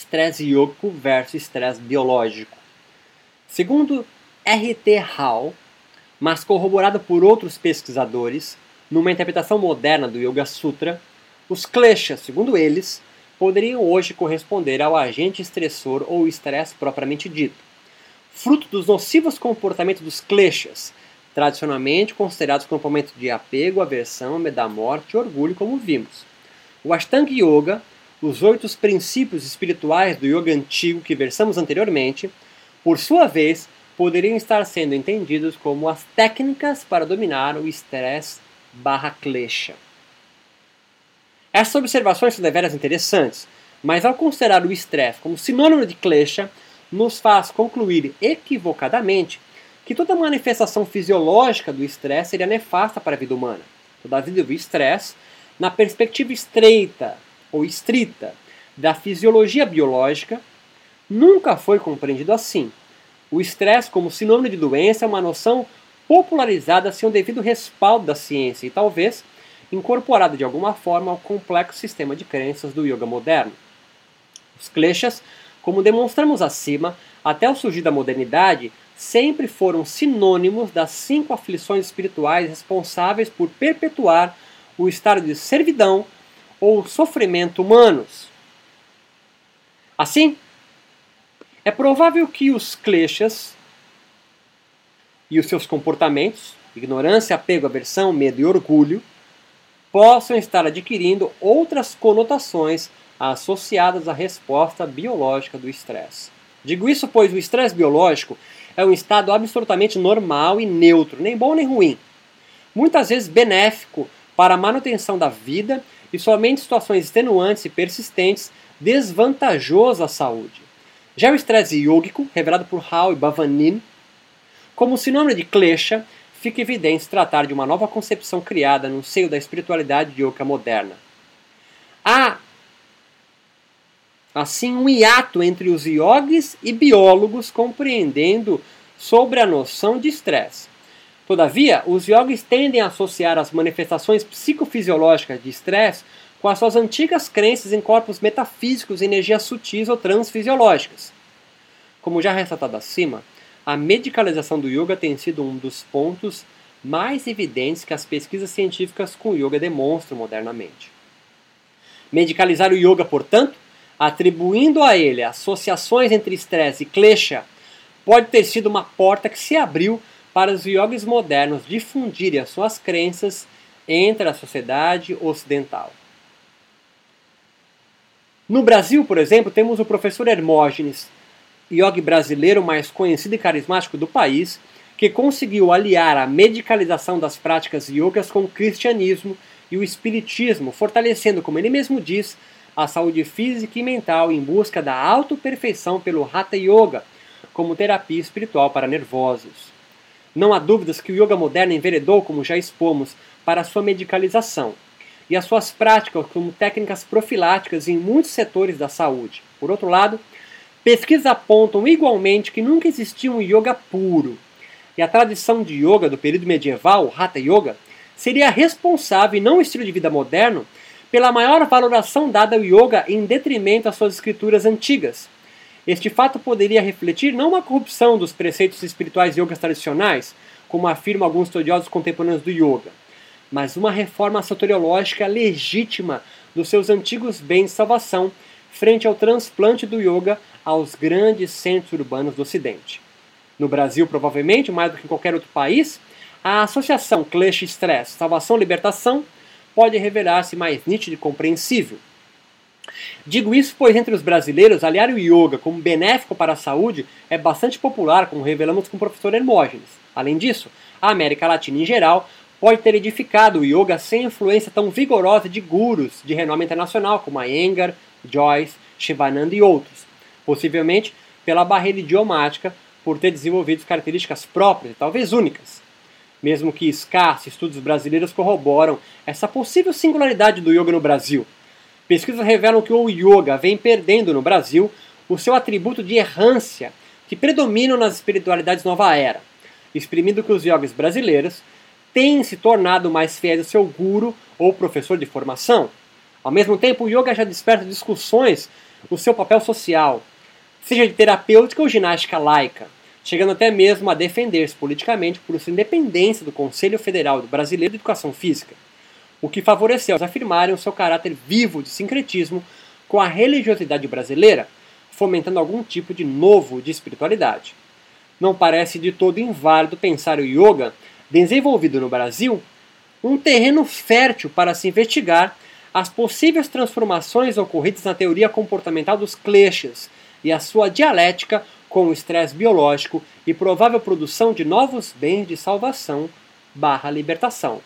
estresse yógico versus estresse biológico. Segundo R.T. Hall, mas corroborado por outros pesquisadores, numa interpretação moderna do Yoga Sutra, os kleshas, segundo eles, poderiam hoje corresponder ao agente estressor ou estresse propriamente dito, fruto dos nocivos comportamentos dos kleshas, tradicionalmente considerados comportamentos de apego, aversão, medo da morte e orgulho, como vimos. O Ashtanga Yoga, os oito princípios espirituais do yoga antigo que versamos anteriormente, por sua vez, poderiam estar sendo entendidos como as técnicas para dominar o estresse barra klesha. Essas observações são deveras interessantes, mas ao considerar o estresse como sinônimo de klesha, nos faz concluir equivocadamente que toda manifestação fisiológica do estresse seria nefasta para a vida humana. Todavia, o estresse, na perspectiva estreita ou estrita da fisiologia biológica, nunca foi compreendido assim. O estresse, como sinônimo de doença, é uma noção popularizada sem o devido respaldo da ciência e talvez incorporada de alguma forma ao complexo sistema de crenças do yoga moderno. Os kleshas, como demonstramos acima, até o surgir da modernidade, sempre foram sinônimos das cinco aflições espirituais responsáveis por perpetuar o estado de servidão ou sofrimento humanos. Assim, é provável que os kleshas e os seus comportamentos, ignorância, apego, aversão, medo e orgulho, possam estar adquirindo outras conotações associadas à resposta biológica do estresse. Digo isso pois o estresse biológico é um estado absolutamente normal e neutro, nem bom nem ruim. Muitas vezes benéfico para a manutenção da vida e somente situações extenuantes e persistentes desvantajoso à saúde. Já o estresse yógico, revelado por Hall e Bavanin, como sinônimo de klesha, fica evidente tratar de uma nova concepção criada no seio da espiritualidade yoga moderna. Há, assim, um hiato entre os yogis e biólogos compreendendo sobre a noção de estresse. Todavia, os yogis tendem a associar as manifestações psicofisiológicas de estresse com as suas antigas crenças em corpos metafísicos e energias sutis ou transfisiológicas. Como já ressaltado acima, a medicalização do yoga tem sido um dos pontos mais evidentes que as pesquisas científicas com yoga demonstram modernamente. Medicalizar o yoga, portanto, atribuindo a ele associações entre estresse e klesha, pode ter sido uma porta que se abriu para os yogis modernos difundirem as suas crenças entre a sociedade ocidental. No Brasil, por exemplo, temos o professor Hermógenes, yogi brasileiro mais conhecido e carismático do país, que conseguiu aliar a medicalização das práticas yogas com o cristianismo e o espiritismo, fortalecendo, como ele mesmo diz, a saúde física e mental em busca da autoperfeição pelo Hatha Yoga, como terapia espiritual para nervosos. Não há dúvidas que o yoga moderno enveredou, como já expomos, para a sua medicalização e as suas práticas como técnicas profiláticas em muitos setores da saúde. Por outro lado, Pesquisas apontam igualmente que nunca existiu um yoga puro, e a tradição de yoga do período medieval, Hatha Yoga, seria responsável, e não o estilo de vida moderno, pela maior valoração dada ao yoga em detrimento às suas escrituras antigas. Este fato poderia refletir não uma corrupção dos preceitos espirituais yogas tradicionais, como afirmam alguns estudiosos contemporâneos do yoga, mas uma reforma soteriológica legítima dos seus antigos bens de salvação frente ao transplante do yoga aos grandes centros urbanos do Ocidente. No Brasil, provavelmente, mais do que em qualquer outro país, a associação Clash Stress Salvação Libertação pode revelar-se mais nítida e compreensível. Digo isso pois entre os brasileiros, aliar o yoga como benéfico para a saúde é bastante popular, como revelamos com o professor Hermógenes. Além disso, a América Latina em geral pode ter edificado o yoga sem influência tão vigorosa de gurus de renome internacional como a Engar, Joyce, Shivananda e outros, possivelmente pela barreira idiomática por ter desenvolvido características próprias e talvez únicas. Mesmo que escassos estudos brasileiros corroboram essa possível singularidade do yoga no Brasil. Pesquisas revelam que o yoga vem perdendo no Brasil o seu atributo de errância que predominam nas espiritualidades nova era, exprimindo que os yogis brasileiros têm se tornado mais fiéis ao seu guru ou professor de formação. Ao mesmo tempo, o yoga já desperta discussões o seu papel social, seja de terapêutica ou ginástica laica, chegando até mesmo a defender-se politicamente por sua independência do Conselho Federal Brasileiro de Educação Física, o que favoreceu os afirmarem o seu caráter vivo de sincretismo com a religiosidade brasileira, fomentando algum tipo de novo de espiritualidade. Não parece de todo inválido pensar o yoga, desenvolvido no Brasil, um terreno fértil para se investigar as possíveis transformações ocorridas na teoria comportamental dos kleshas e a sua dialética com o estresse biológico e provável produção de novos bens de salvação barra libertação.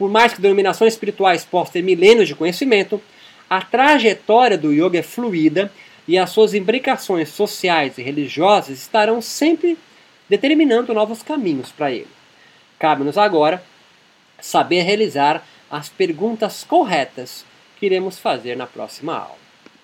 Por mais que denominações espirituais possam ter milênios de conhecimento, a trajetória do yoga é fluida e as suas implicações sociais e religiosas estarão sempre determinando novos caminhos para ele. Cabe-nos agora saber realizar as perguntas corretas que iremos fazer na próxima aula.